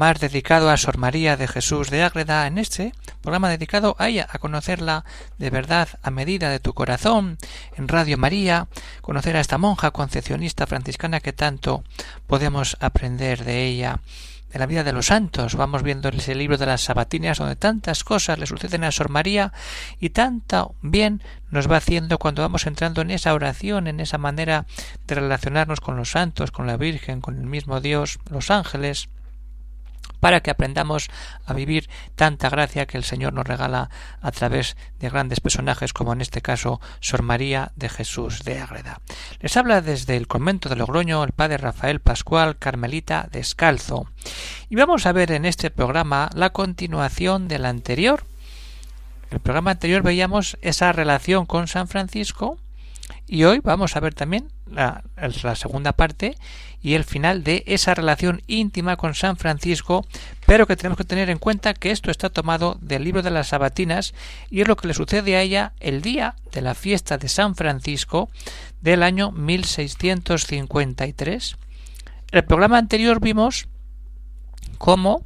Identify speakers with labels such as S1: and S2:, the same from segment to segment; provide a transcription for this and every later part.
S1: Más dedicado a Sor María de Jesús de Ágreda en este programa dedicado a a conocerla de verdad a medida de tu corazón, en Radio María, conocer a esta monja concepcionista franciscana que tanto podemos aprender de ella, de la vida de los santos. Vamos viendo ese libro de las sabatinas donde tantas cosas le suceden a Sor María y tanto bien nos va haciendo cuando vamos entrando en esa oración, en esa manera de relacionarnos con los santos, con la Virgen, con el mismo Dios, los ángeles para que aprendamos a vivir tanta gracia que el Señor nos regala a través de grandes personajes como en este caso Sor María de Jesús de Ágreda. Les habla desde el convento de Logroño el padre Rafael Pascual Carmelita Descalzo. Y vamos a ver en este programa la continuación del anterior. El programa anterior veíamos esa relación con San Francisco y hoy vamos a ver también la, segunda parte y el final de esa relación íntima con San Francisco, pero que tenemos que tener en cuenta que esto está tomado del libro de las Sabatinas y es lo que le sucede a ella el día de la fiesta de San Francisco del año 1653. El programa anterior vimos cómo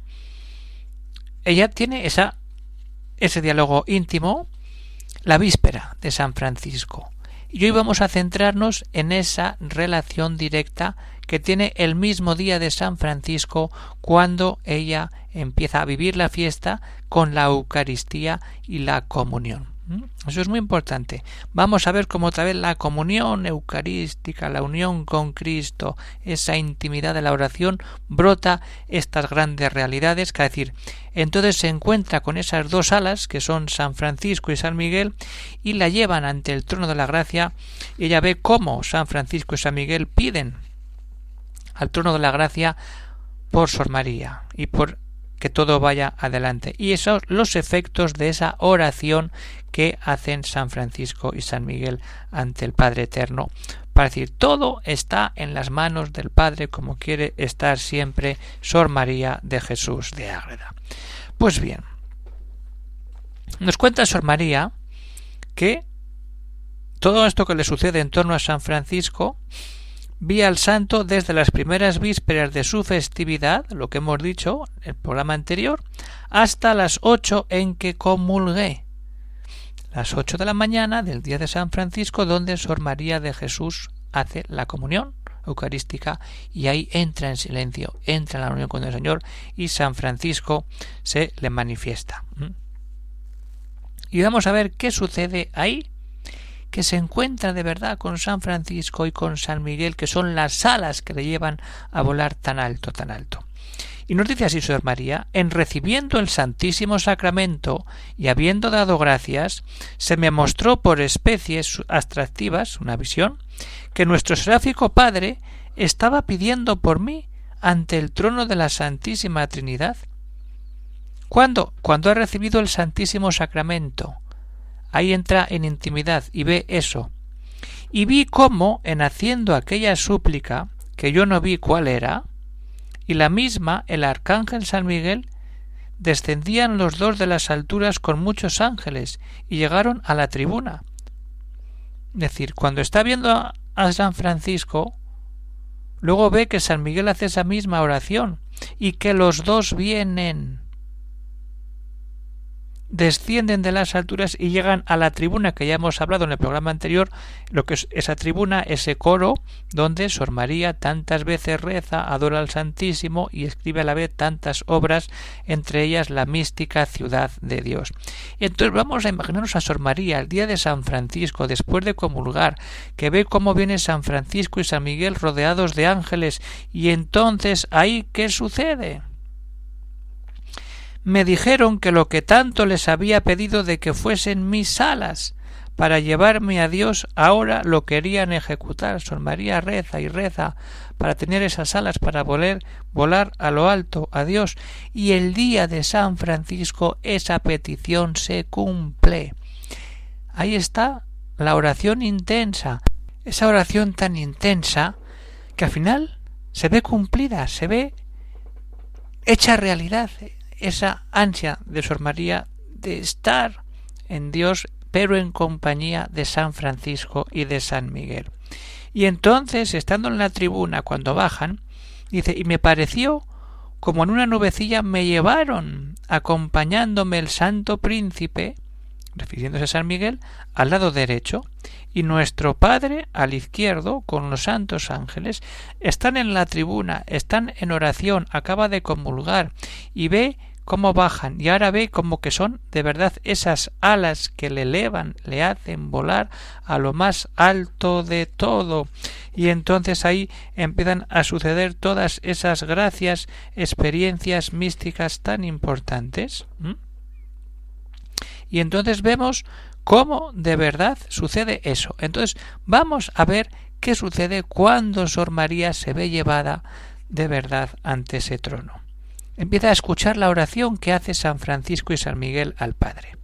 S1: ella tiene ese diálogo íntimo la víspera de San Francisco y hoy vamos a centrarnos en esa relación directa que tiene el mismo día de San Francisco cuando ella empieza a vivir la fiesta con la Eucaristía y la comunión. ¿Mm? Eso es muy importante. Vamos a ver cómo otra vez la comunión eucarística, la unión con Cristo, esa intimidad de la oración, brota estas grandes realidades, es decir, entonces se encuentra con esas dos alas, que son San Francisco y San Miguel, y la llevan ante el trono de la gracia, ella ve cómo San Francisco y San Miguel piden al trono de la gracia por Sor María y por que todo vaya adelante. Y esos los efectos de esa oración que hacen San Francisco y San Miguel ante el Padre Eterno. Para decir, todo está en las manos del Padre como quiere estar siempre Sor María de Jesús de Ágreda. Pues bien, nos cuenta Sor María que todo esto que le sucede en torno a San Francisco vi al santo desde las primeras vísperas de su festividad, lo que hemos dicho en el programa anterior, hasta las ocho en que comulgué. Las ocho de la mañana del día de San Francisco, donde Sor María de Jesús hace la comunión eucarística y ahí entra en silencio, entra en la unión con el Señor y San Francisco se le manifiesta. ¿Mm? Y vamos a ver qué sucede ahí que se encuentra de verdad con San Francisco y con San Miguel, que son las alas que le llevan a volar tan alto, tan alto. Y nos dice así Sor María, en recibiendo el Santísimo Sacramento y habiendo dado gracias, se me mostró por especies atractivas, una visión, que nuestro seráfico Padre estaba pidiendo por mí ante el trono de la Santísima Trinidad. ¿Cuándo? Cuando ha recibido el Santísimo Sacramento, Ahí entra en intimidad y ve eso. Y vi cómo, en haciendo aquella súplica, que yo no vi cuál era, y la misma, el arcángel San Miguel, descendían los dos de las alturas con muchos ángeles y llegaron a la tribuna. Es decir, cuando está viendo a San Francisco, luego ve que San Miguel hace esa misma oración y que los dos vienen descienden de las alturas y llegan a la tribuna que ya hemos hablado en el programa anterior, lo que es esa tribuna, ese coro donde Sor María tantas veces reza, adora al Santísimo y escribe a la vez tantas obras, entre ellas la mística ciudad de Dios. entonces vamos a imaginarnos a Sor María el día de San Francisco, después de comulgar, que ve cómo viene San Francisco y San Miguel rodeados de ángeles, y entonces ahí ¿qué sucede? Me dijeron que lo que tanto les había pedido de que fuesen mis alas, para llevarme a Dios ahora lo querían ejecutar. Sor María reza y reza para tener esas alas para voler, volar a lo alto a Dios. Y el día de San Francisco esa petición se cumple. Ahí está la oración intensa, esa oración tan intensa que al final se ve cumplida, se ve hecha realidad esa ansia de Sor María de estar en Dios pero en compañía de San Francisco y de San Miguel. Y entonces, estando en la tribuna, cuando bajan, dice, y me pareció como en una nubecilla me llevaron, acompañándome el santo príncipe, refiriéndose a San Miguel, al lado derecho, y nuestro Padre al izquierdo, con los santos ángeles, están en la tribuna, están en oración, acaba de comulgar, y ve cómo bajan y ahora ve como que son de verdad esas alas que le elevan, le hacen volar a lo más alto de todo. Y entonces ahí empiezan a suceder todas esas gracias, experiencias místicas tan importantes. Y entonces vemos cómo de verdad sucede eso. Entonces vamos a ver qué sucede cuando Sor María se ve llevada de verdad ante ese trono empieza a escuchar la oración que hace San Francisco y San Miguel al Padre.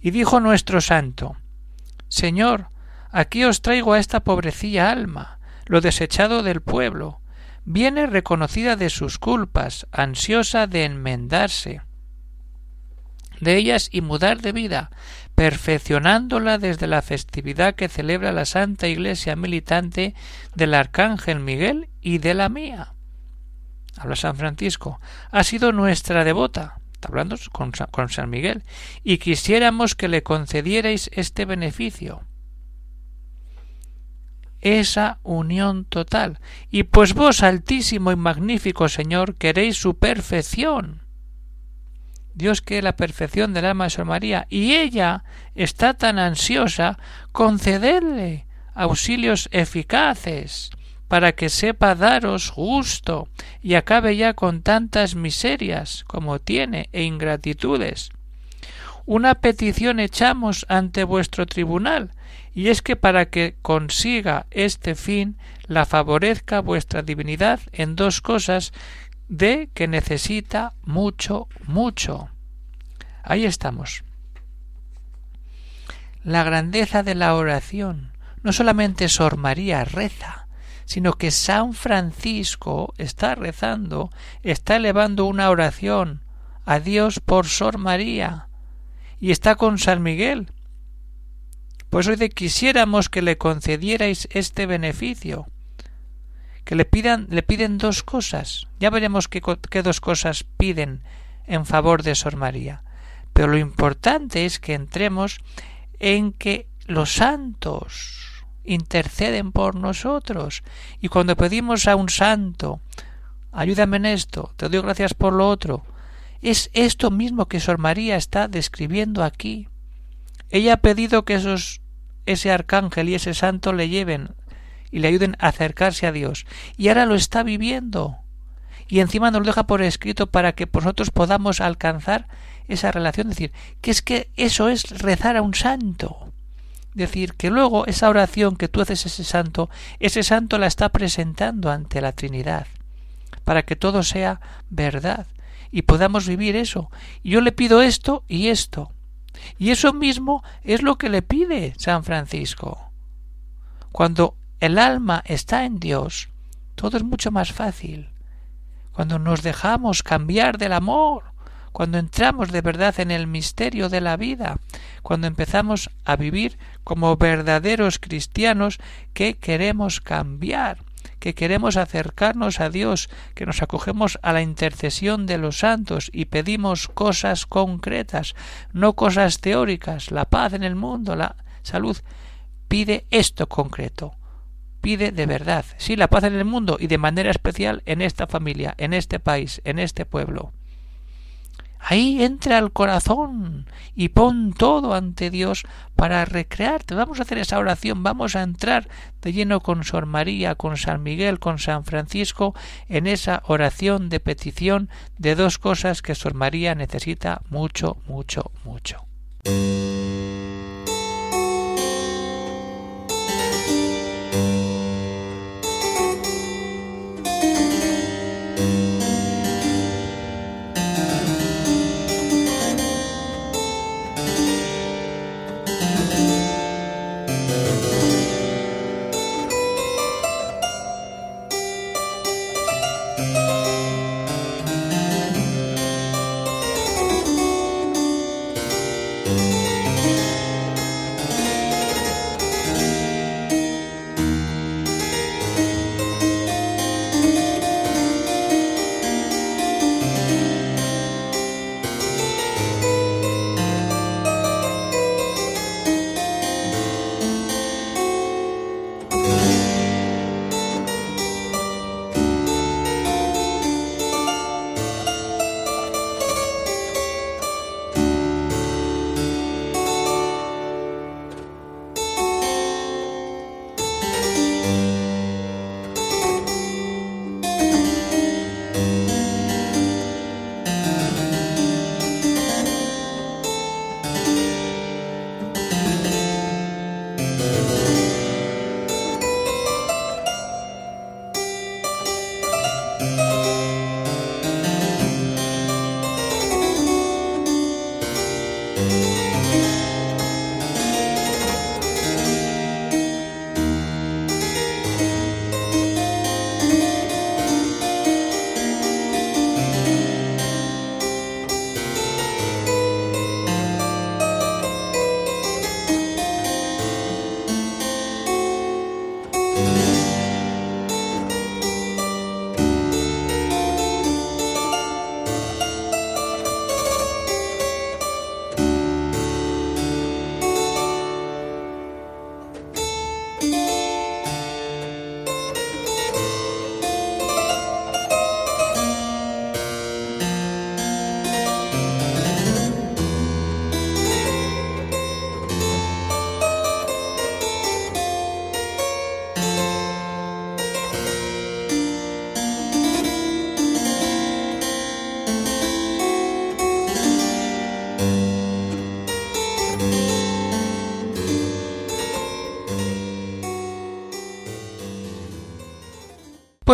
S1: Y dijo nuestro santo Señor, aquí os traigo a esta pobrecilla alma, lo desechado del pueblo, viene reconocida de sus culpas, ansiosa de enmendarse de ellas y mudar de vida, perfeccionándola desde la festividad que celebra la Santa Iglesia militante del Arcángel Miguel y de la mía habla San Francisco, ha sido nuestra devota, está hablando con, con San Miguel, y quisiéramos que le concedierais este beneficio esa unión total. Y pues vos, altísimo y magnífico Señor, queréis su perfección. Dios quiere la perfección del alma de Sor María, y ella está tan ansiosa, concederle auxilios eficaces para que sepa daros gusto y acabe ya con tantas miserias como tiene e ingratitudes. Una petición echamos ante vuestro tribunal, y es que para que consiga este fin la favorezca vuestra divinidad en dos cosas de que necesita mucho, mucho. Ahí estamos. La grandeza de la oración. No solamente Sor María reza, sino que San Francisco está rezando, está elevando una oración a Dios por Sor María y está con San Miguel. Pues hoy quisiéramos que le concedierais este beneficio, que le pidan, le piden dos cosas. Ya veremos qué, qué dos cosas piden en favor de Sor María. Pero lo importante es que entremos en que los santos interceden por nosotros. Y cuando pedimos a un santo, ayúdame en esto, te doy gracias por lo otro, es esto mismo que Sor María está describiendo aquí. Ella ha pedido que esos, ese arcángel y ese santo le lleven y le ayuden a acercarse a Dios. Y ahora lo está viviendo. Y encima nos lo deja por escrito para que nosotros podamos alcanzar esa relación. Es decir, que es que eso es rezar a un santo decir que luego esa oración que tú haces a ese santo, ese santo la está presentando ante la Trinidad, para que todo sea verdad y podamos vivir eso. Yo le pido esto y esto. Y eso mismo es lo que le pide San Francisco. Cuando el alma está en Dios, todo es mucho más fácil. Cuando nos dejamos cambiar del amor, cuando entramos de verdad en el misterio de la vida, cuando empezamos a vivir como verdaderos cristianos que queremos cambiar, que queremos acercarnos a Dios, que nos acogemos a la intercesión de los santos y pedimos cosas concretas, no cosas teóricas, la paz en el mundo, la salud. Pide esto concreto, pide de verdad, sí, la paz en el mundo y de manera especial en esta familia, en este país, en este pueblo. Ahí entra al corazón y pon todo ante Dios para recrearte. Vamos a hacer esa oración, vamos a entrar de lleno con Sor María, con San Miguel, con San Francisco en esa oración de petición de dos cosas que Sor María necesita mucho, mucho, mucho.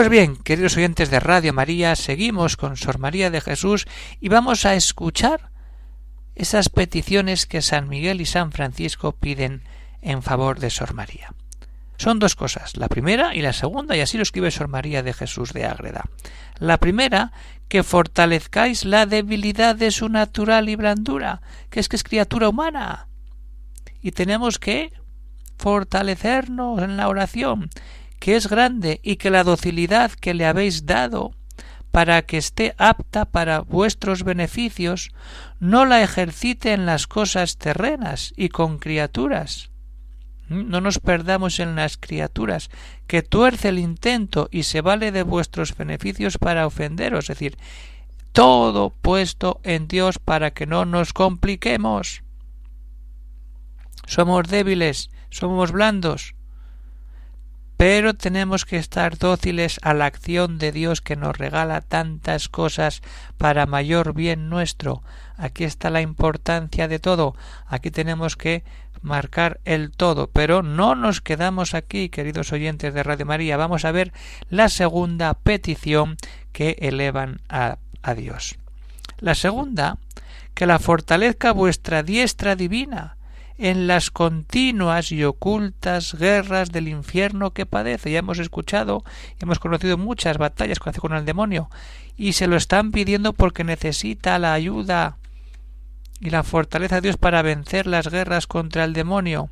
S1: Pues bien, queridos oyentes de Radio María, seguimos con Sor María de Jesús y vamos a escuchar esas peticiones que San Miguel y San Francisco piden en favor de Sor María. Son dos cosas, la primera y la segunda, y así lo escribe Sor María de Jesús de Ágreda. La primera, que fortalezcáis la debilidad de su natural y blandura, que es que es criatura humana. Y tenemos que fortalecernos en la oración, que es grande, y que la docilidad que le habéis dado para que esté apta para vuestros beneficios, no la ejercite en las cosas terrenas y con criaturas. ¿Mm? No nos perdamos en las criaturas, que tuerce el intento y se vale de vuestros beneficios para ofenderos, es decir, todo puesto en Dios para que no nos compliquemos. Somos débiles, somos blandos, pero tenemos que estar dóciles a la acción de Dios que nos regala tantas cosas para mayor bien nuestro. Aquí está la importancia de todo. Aquí tenemos que marcar el todo, pero no nos quedamos aquí, queridos oyentes de Radio María. Vamos a ver la segunda petición que elevan a, a Dios. La segunda, que la fortalezca vuestra diestra divina, en las continuas y ocultas guerras del infierno que padece. Ya hemos escuchado hemos conocido muchas batallas que hace con el demonio y se lo están pidiendo porque necesita la ayuda y la fortaleza de Dios para vencer las guerras contra el demonio,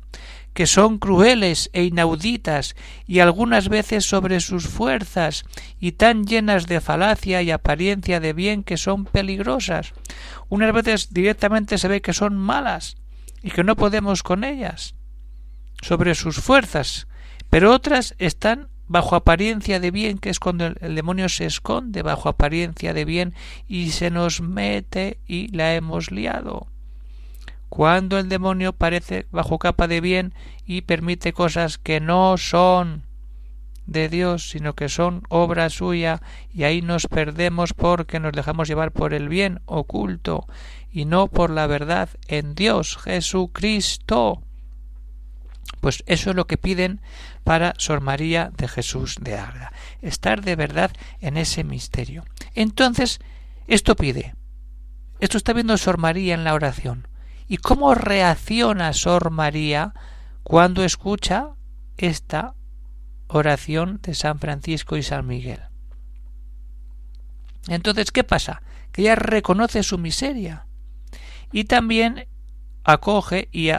S1: que son crueles e inauditas y algunas veces sobre sus fuerzas y tan llenas de falacia y apariencia de bien que son peligrosas. Unas veces directamente se ve que son malas y que no podemos con ellas, sobre sus fuerzas, pero otras están bajo apariencia de bien, que es cuando el, demonio se esconde bajo apariencia de bien y se nos mete y la hemos liado. Cuando el demonio parece bajo capa de bien y permite cosas que no son de Dios, sino que son obra suya, y ahí nos perdemos porque nos dejamos llevar por el bien oculto y no por la verdad en Dios Jesucristo. Pues eso es lo que piden para Sor María de Jesús de Ágreda, estar de verdad en ese misterio. Entonces, esto pide. Esto está viendo Sor María en la oración. ¿Y cómo reacciona Sor María cuando escucha esta oración de San Francisco y San Miguel? Entonces, ¿qué pasa? Que ella reconoce su miseria y también acoge y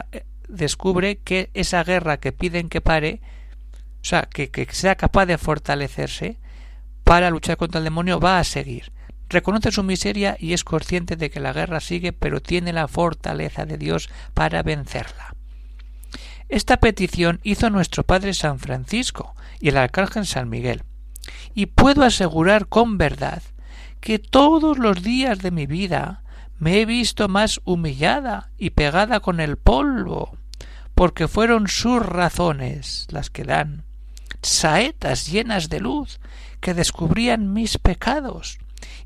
S1: descubre que esa guerra que piden que pare, o sea, que, que sea capaz de fortalecerse para luchar contra el demonio, va a seguir. Reconoce su miseria y es consciente de que la guerra sigue, pero tiene la fortaleza de Dios para vencerla. Esta petición hizo nuestro Padre San Francisco y el Arcángel San Miguel, y puedo asegurar con verdad que todos los días de mi vida me he visto más humillada y pegada con el polvo, porque fueron sus razones las que dan, saetas llenas de luz que descubrían mis pecados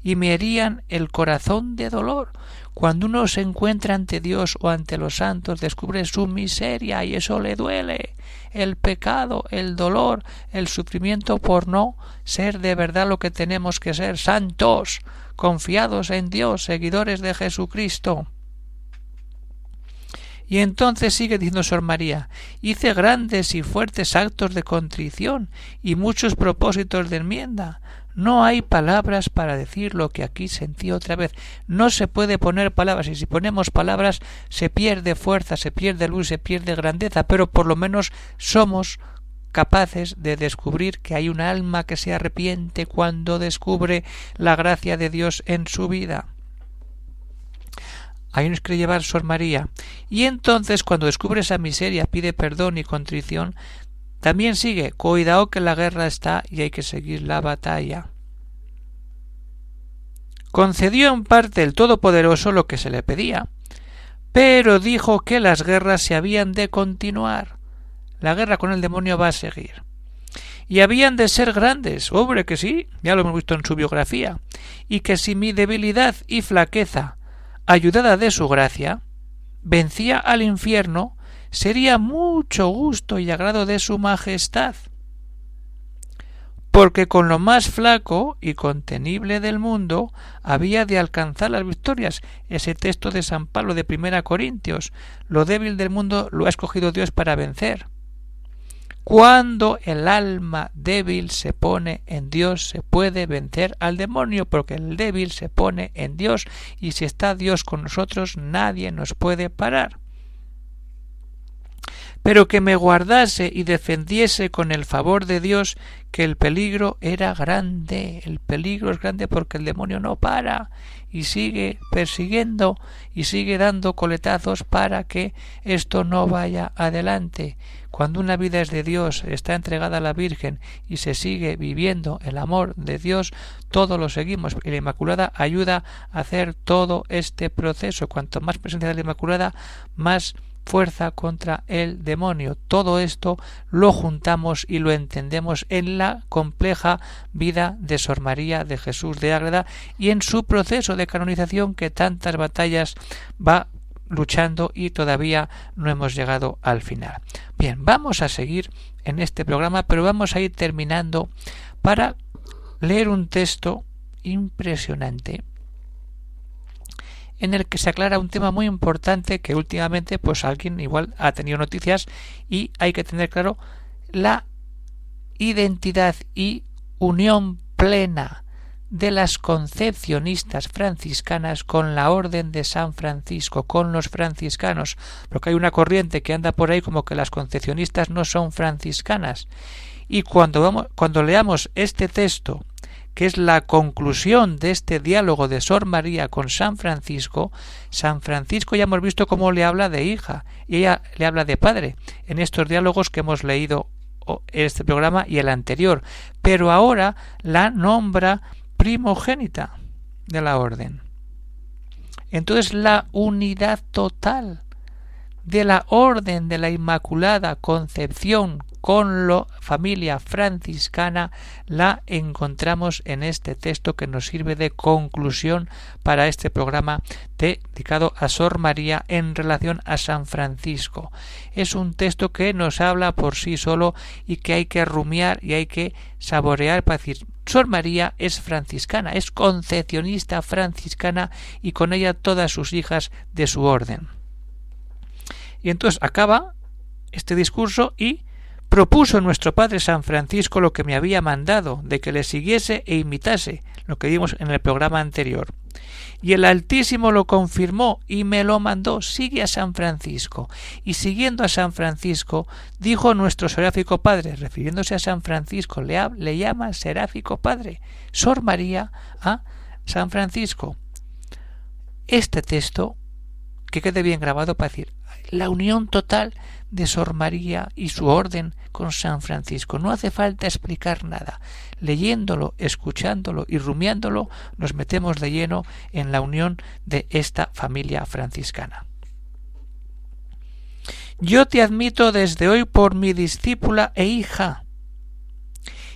S1: y me herían el corazón de dolor. Cuando uno se encuentra ante Dios o ante los santos, descubre su miseria y eso le duele. El pecado, el dolor, el sufrimiento por no ser de verdad lo que tenemos que ser, santos, confiados en Dios, seguidores de Jesucristo. Y entonces sigue diciendo Sor María, hice grandes y fuertes actos de contrición y muchos propósitos de enmienda. No hay palabras para decir lo que aquí sentí otra vez. No se puede poner palabras y si ponemos palabras se pierde fuerza, se pierde luz, se pierde grandeza, pero por lo menos somos capaces de descubrir que hay un alma que se arrepiente cuando descubre la gracia de Dios en su vida. Ahí nos quiere llevar Sor María. Y entonces, cuando descubre esa miseria, pide perdón y contrición, también sigue, cuidado que la guerra está y hay que seguir la batalla. Concedió en parte el Todopoderoso lo que se le pedía, pero dijo que las guerras se habían de continuar. La guerra con el demonio va a seguir. Y habían de ser grandes, hombre que sí, ya lo hemos visto en su biografía, y que si mi debilidad y flaqueza, ayudada de su gracia, vencía al infierno, sería mucho gusto y agrado de su majestad. porque con lo más flaco y contenible del mundo había de alcanzar las victorias. Ese texto de San Pablo de Primera Corintios, lo débil del mundo lo ha escogido Dios para vencer. Cuando el alma débil se pone en Dios, se puede vencer al demonio, porque el débil se pone en Dios, y si está Dios con nosotros, nadie nos puede parar pero que me guardase y defendiese con el favor de Dios que el peligro era grande. El peligro es grande porque el demonio no para y sigue persiguiendo y sigue dando coletazos para que esto no vaya adelante. Cuando una vida es de Dios, está entregada a la Virgen y se sigue viviendo el amor de Dios, todo lo seguimos y la Inmaculada ayuda a hacer todo este proceso. Cuanto más presencia de la Inmaculada, más fuerza contra el demonio. Todo esto lo juntamos y lo entendemos en la compleja vida de Sor María de Jesús de Ágreda y en su proceso de canonización que tantas batallas va luchando y todavía no hemos llegado al final. Bien, vamos a seguir en este programa, pero vamos a ir terminando para leer un texto impresionante en el que se aclara un tema muy importante que últimamente pues alguien igual ha tenido noticias y hay que tener claro la identidad y unión plena de las concepcionistas franciscanas con la orden de San Francisco, con los franciscanos, porque hay una corriente que anda por ahí como que las concepcionistas no son franciscanas. Y cuando, vamos, cuando leamos este texto que es la conclusión de este diálogo de Sor María con San Francisco, San Francisco ya hemos visto cómo le habla de hija y ella le habla de padre en estos diálogos que hemos leído este programa y el anterior, pero ahora la nombra primogénita de la orden. Entonces la unidad total de la orden de la Inmaculada Concepción con la familia franciscana la encontramos en este texto que nos sirve de conclusión para este programa dedicado a Sor María en relación a San Francisco. Es un texto que nos habla por sí solo y que hay que rumiar y hay que saborear para decir Sor María es franciscana, es concepcionista franciscana y con ella todas sus hijas de su orden. Y entonces acaba este discurso y propuso nuestro Padre San Francisco lo que me había mandado, de que le siguiese e imitase, lo que vimos en el programa anterior. Y el Altísimo lo confirmó y me lo mandó, sigue a San Francisco. Y siguiendo a San Francisco, dijo nuestro seráfico Padre, refiriéndose a San Francisco, le, le llama seráfico Padre, Sor María a San Francisco. Este texto, que quede bien grabado para decir, la unión total de Sor María y su orden con San Francisco. No hace falta explicar nada. Leyéndolo, escuchándolo y rumiándolo, nos metemos de lleno en la unión de esta familia franciscana. Yo te admito desde hoy por mi discípula e hija.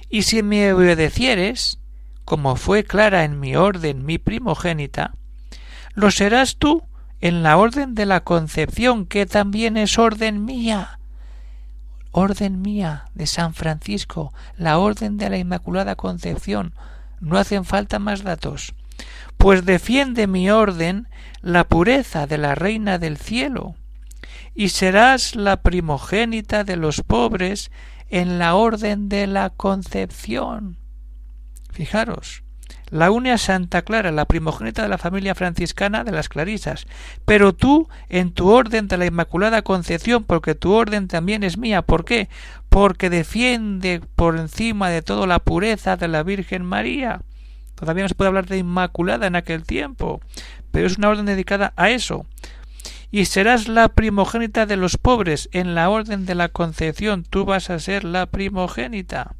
S1: Y si me obedecieres, como fue clara en mi orden mi primogénita, lo serás tú en la orden de la concepción, que también es orden mía. Orden mía de San Francisco, la orden de la Inmaculada Concepción. No hacen falta más datos. Pues defiende mi orden la pureza de la Reina del Cielo, y serás la primogénita de los pobres en la orden de la Concepción. Fijaros, la une Santa Clara, la primogénita de la familia franciscana de las Clarisas. Pero tú, en tu orden de la Inmaculada Concepción, porque tu orden también es mía. ¿Por qué? Porque defiende por encima de todo la pureza de la Virgen María. Todavía no se puede hablar de Inmaculada en aquel tiempo, pero es una orden dedicada a eso. Y serás la primogénita de los pobres en la orden de la Concepción. Tú vas a ser la primogénita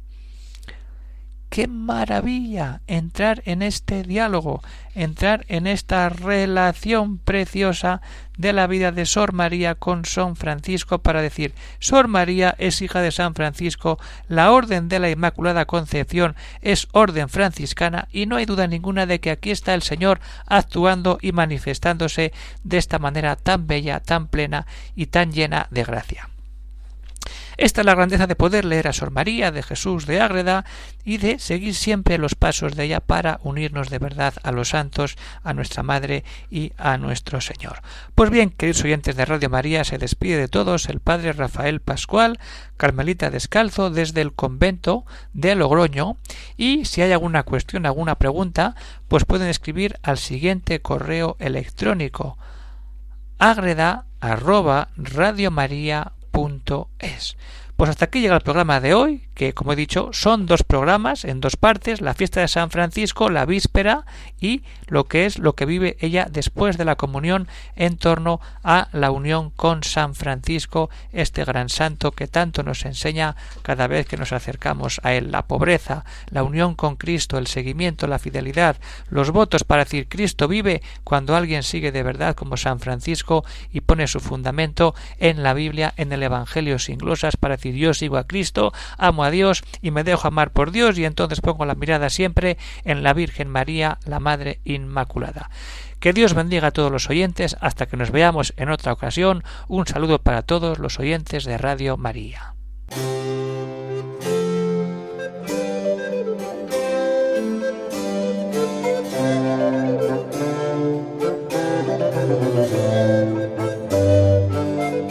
S1: qué maravilla entrar en este diálogo, entrar en esta relación preciosa de la vida de Sor María con San Francisco para decir Sor María es hija de San Francisco, la orden de la Inmaculada Concepción es orden franciscana y no hay duda ninguna de que aquí está el Señor actuando y manifestándose de esta manera tan bella, tan plena y tan llena de gracia. Esta es la grandeza de poder leer a Sor María de Jesús de Ágreda y de seguir siempre los pasos de ella para unirnos de verdad a los santos, a nuestra Madre y a nuestro Señor. Pues bien, queridos oyentes de Radio María, se despide de todos el Padre Rafael Pascual, Carmelita Descalzo, desde el convento de Logroño, y si hay alguna cuestión, alguna pregunta, pues pueden escribir al siguiente correo electrónico agreda arroba. Pues hasta aquí llega el programa de hoy, que como he dicho son dos programas en dos partes, la fiesta de San Francisco, la víspera y lo que es lo que vive ella después de la comunión en torno a la unión con San Francisco, este gran santo que tanto nos enseña cada vez que nos acercamos a él, la pobreza, la unión con Cristo, el seguimiento, la fidelidad, los votos para decir Cristo vive cuando alguien sigue de verdad como San Francisco y pone su fundamento en la Biblia, en el Evangelio sin glosas para decir yo sigo a Cristo, a Dios y me dejo amar por Dios y entonces pongo la mirada siempre en la Virgen María, la Madre Inmaculada. Que Dios bendiga a todos los oyentes hasta que nos veamos en otra ocasión. Un saludo para todos los oyentes de Radio María.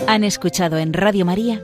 S2: Han escuchado en Radio María